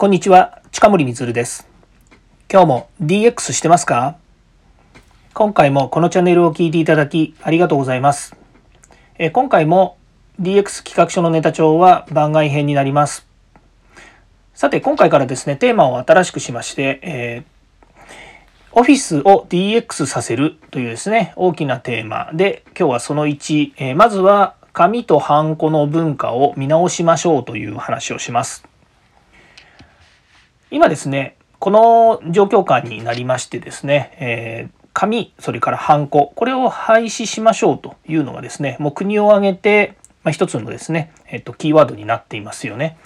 こんにちは、近森光です。今日も DX してますか？今回もこのチャンネルを聞いていただきありがとうございます。え今回も DX 企画書のネタ帳は番外編になります。さて、今回からですね、テーマを新しくしまして、えー、オフィスを DX させるというですね、大きなテーマで、今日はその1、えー、まずは紙とハンコの文化を見直しましょうという話をします。今ですね、この状況下になりましてですね、えー、紙、それからハンコ、これを廃止しましょうというのがですね、もう国を挙げて、まあ、一つのですね、えっと、キーワードになっていますよね。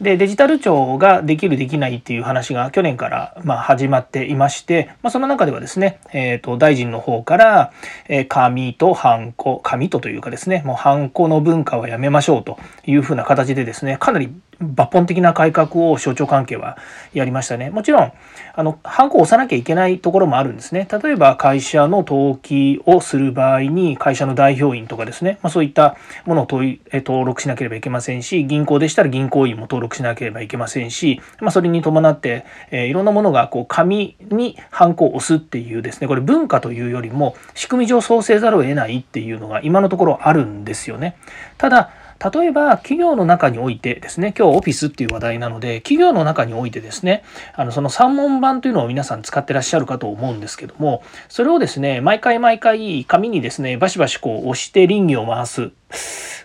でデジタル庁ができるできないっていう話が去年からま始まっていまして、まあ、その中ではですね、えー、と大臣の方から、え紙とハンコ紙とというかですねもうハンコの文化はやめましょうというふうな形でですねかなり抜本的な改革を省庁関係はやりましたね。もちろん、あの、ハンコを押さなきゃいけないところもあるんですね。例えば、会社の登記をする場合に、会社の代表員とかですね、まあ、そういったものを登録しなければいけませんし、銀行でしたら銀行員も登録しなければいけませんし、まあ、それに伴って、えー、いろんなものが、こう、紙にハンコを押すっていうですね、これ文化というよりも、仕組み上そうせざるを得ないっていうのが今のところあるんですよね。ただ、例えば企業の中においてですね、今日オフィスっていう話題なので、企業の中においてですね、あのその3問版というのを皆さん使ってらっしゃるかと思うんですけども、それをですね、毎回毎回紙にですね、バシバシこう押して倫理を回す。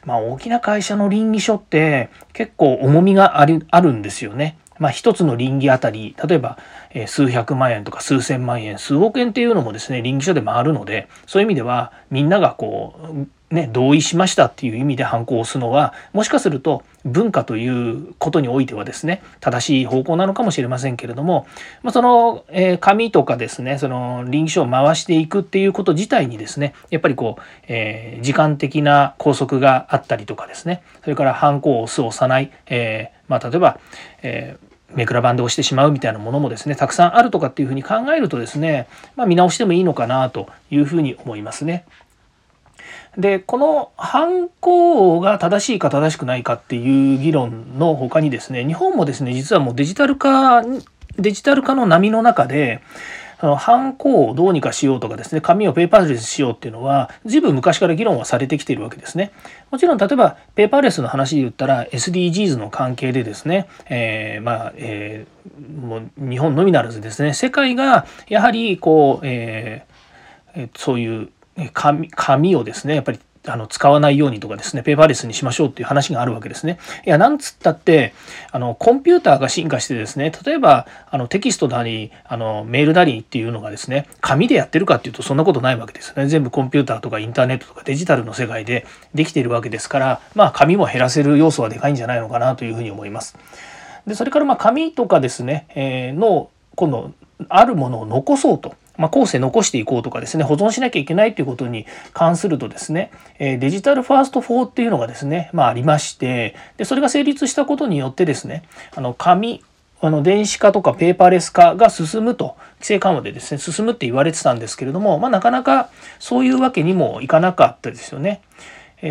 まあ大きな会社の倫理書って結構重みがあるあるんですよね。まあ、一つの倫理あたり例えば、数百万円とか数千万円数億円っていうのもですね倫理書で回るのでそういう意味ではみんながこうね、同意しましたっていう意味で反抗を押すのはもしかすると文化ということにおいてはですね正しい方向なのかもしれませんけれども、まあ、その、えー、紙とかですねその臨機書を回していくっていうこと自体にですねやっぱりこう、えー、時間的な拘束があったりとかですねそれから反抗を押す押さない、えー、まあ、例えば、えーめくら版で押してしまうみたいなものもですねたくさんあるとかっていうふうに考えるとですね、まあ、見直してもいいのかなというふうに思いますね。でこの犯行が正しいか正しくないかっていう議論の他にですね日本もですね実はもうデジタル化デジタル化の波の中であの犯行をどうにかしようとかですね紙をペーパーレスしようっていうのは随分昔から議論はされてきているわけですね。もちろん例えばペーパーレスの話で言ったら SDGs の関係でですね、えー、まあ、えー、もう日本のみならずですね世界がやはりこう、えー、そういう紙紙をですねやっぱりあの使わないようにとかですねペーパーレスにしましょうっていう話があるわけですね。いやなんつったってあのコンピューターが進化してですね例えばあのテキストなりあのメールなりっていうのがですね紙でやってるかっていうとそんなことないわけですよね。全部コンピューターとかインターネットとかデジタルの世界でできているわけですからまあ紙も減らせる要素はでかいんじゃないのかなというふうに思います。でそれからまあ紙とかですね、えー、の今度あるものを残そうと。まあ、後世残していこうとかですね、保存しなきゃいけないということに関するとですね、デジタルファースト4っていうのがですね、まあ、ありまして、で、それが成立したことによってですね、あの、紙、あの電子化とかペーパーレス化が進むと規制緩和でですね進むって言われてたんですけれども、まあ、なかなかそういうわけにもいかなかったですよね。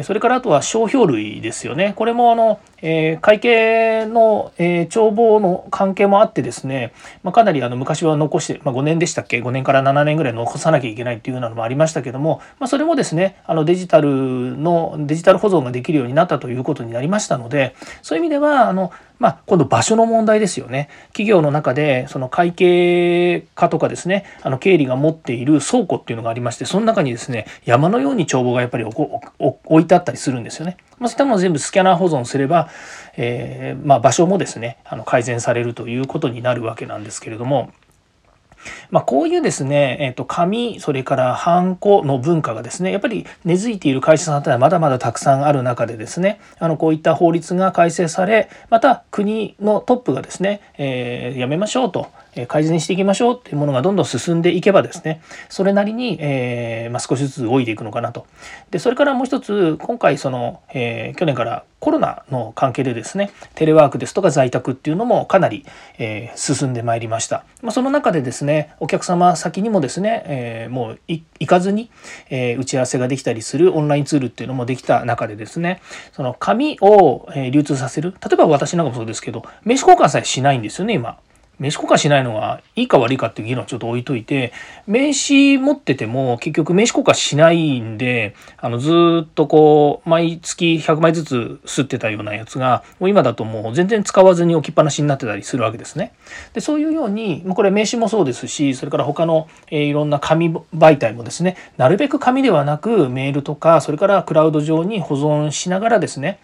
それからあとは商標類ですよね。これもあの、えー、会計の、えー、帳簿の関係もあってですね、まあ、かなりあの昔は残して、まあ、5年でしたっけ？5年から7年ぐらい残さなきゃいけないっていうようなのもありましたけども、まあ、それもですねあのデジタルのデジタル保存ができるようになったということになりましたのでそういう意味ではあのまあ、今度場所の問題ですよね。企業の中でその会計課とかですね、あの経理が持っている倉庫っていうのがありまして、その中にですね、山のように帳簿がやっぱり置いてあったりするんですよね。まあ、そういったものを全部スキャナー保存すれば、えー、まあ、場所もですね、あの改善されるということになるわけなんですけれども、まあ、こういうですね、えー、と紙それからハンコの文化がですねやっぱり根付いている会社さんというのはまだまだたくさんある中でですねあのこういった法律が改正されまた国のトップがですね、えー、やめましょうと改善していきましょうっていうものがどんどん進んでいけばですねそれなりに、えー、まあ、少しずつ動いていくのかなと。でそれからもう一つ今回その、えー、去年からコロナの関係でですねテレワークですとか在宅っていうのもかなり、えー、進んでまいりました、まあ、その中でですねお客様先にもですね、えー、もう行かずに、えー、打ち合わせができたりするオンラインツールっていうのもできた中でですねその紙を流通させる。例えば私なんかもそうですけど名刺交換さえしないんですよね今。名刺交換しないのがいいか悪いかっていう議論はちょっと置いといて、名刺持ってても結局名刺交換しないんで、あのずっとこう、毎月100枚ずつ吸ってたようなやつが、もう今だともう全然使わずに置きっぱなしになってたりするわけですね。で、そういうように、これ名刺もそうですし、それから他の、いろんな紙媒体もですね、なるべく紙ではなくメールとか、それからクラウド上に保存しながらですね、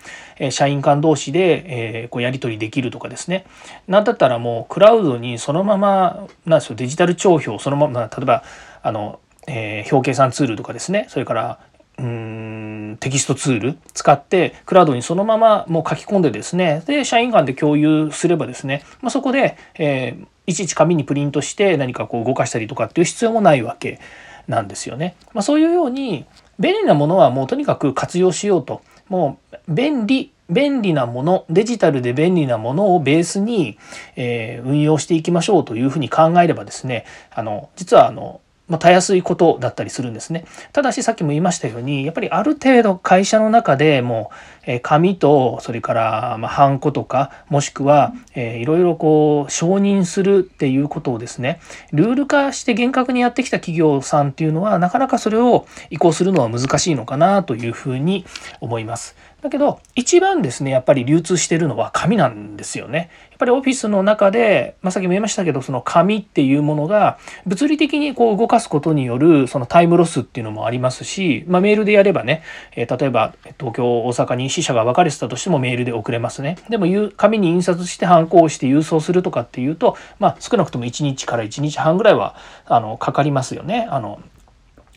社員間同士で、え、こうやり取りできるとかですね、なんだったらもうクラウドにそのままなんですよデジタル帳票そのまま例えばあの、えー、表計算ツールとかですね。それからうんテキストツール使ってクラウドにそのままもう書き込んでですね。で社員間で共有すればですね、まあ、そこで、えー、いちいち紙にプリントして何かこう動かしたりとかっていう必要もないわけなんですよね。まあ、そういうように便利なものはもうとにかく活用しようと。もう便利便利なものデジタルで便利なものをベースに、えー、運用していきましょうというふうに考えればですねあの実はあのまあ、たやすいことだったりするんですね。ただしさっきも言いましたようにやっぱりある程度会社の中でもう、え紙とそれからまハンコとかもしくは、えー、いろいろこう承認するっていうことをですねルール化して厳格にやってきた企業さんっていうのはなかなかそれを移行するのは難しいのかなというふうに思います。だけど一番ですねやっぱり流通してるのは紙なんですよね。やっぱりオフィスの中で、まあ、さっきも言いましたけどその紙っていうものが物理的にこう動かすことによるそのタイムロスっていうのもありますし、まあ、メールでやればね、えー、例えば東京大阪に支社が分かれてたとしてもメールで送れますね。でも紙に印刷してハンコをして郵送するとかっていうと、まあ、少なくとも1日から1日半ぐらいはあのかかりますよね。あの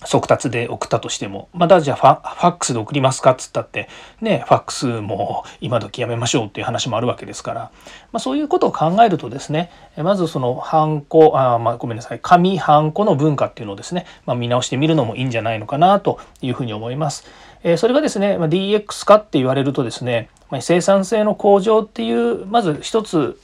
速達で送ったとしても、まだじゃあファファックスで送りますかっつったって、ね、ファックスも今時やめましょうっていう話もあるわけですから、まあ、そういうことを考えるとですね、まずそのハンコ、あまあ、ごめんなさい、紙ハンコの文化っていうのをですね、まあ、見直してみるのもいいんじゃないのかなというふうに思います。えそれがですね、ま DX 化って言われるとですね、ま生産性の向上っていうまず一つ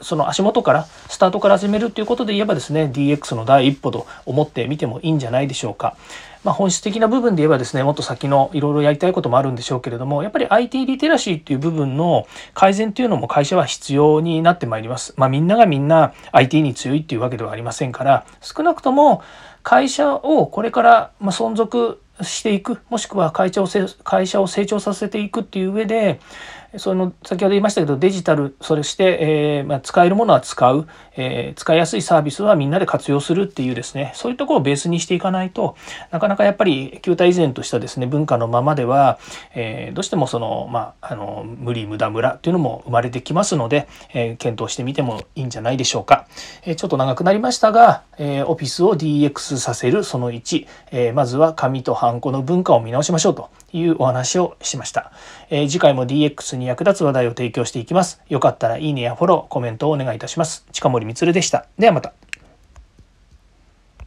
その足元からスタートから始めるっていうことで言えばですね DX の第一歩と思ってみてもいいんじゃないでしょうか。まあ、本質的な部分で言えばですねもっと先のいろいろやりたいこともあるんでしょうけれどもやっぱり IT リテラシーっていう部分の改善っていうのも会社は必要になってまいります。まあ、みんながみんな IT に強いっていうわけではありませんから少なくとも会社をこれから存続していくもしくは会社を会社を成長させていくっていう上でその先ほど言いましたけどデジタルそれして、えー、まあ、使えるものは使う、えー、使いやすいサービスはみんなで活用するっていうですね。そういうところをベースにしていかないとなかなかやっぱり旧態依然としたですね文化のままでは、えー、どうしてもその,、まあ、あの無理無駄無駄っていうのも生まれてきますので、え検討してみてもいいんじゃないでしょうか、えちょっと長くなりましたが、えオフィスを DX させるその1、えまずは紙とハンコの文化を見直しましょうというお話をしました、え次回も DX に役立つ話題を提供していきます。よかったらいいねやフォロー、コメントをお願いいたします。近森光でした。ではまた。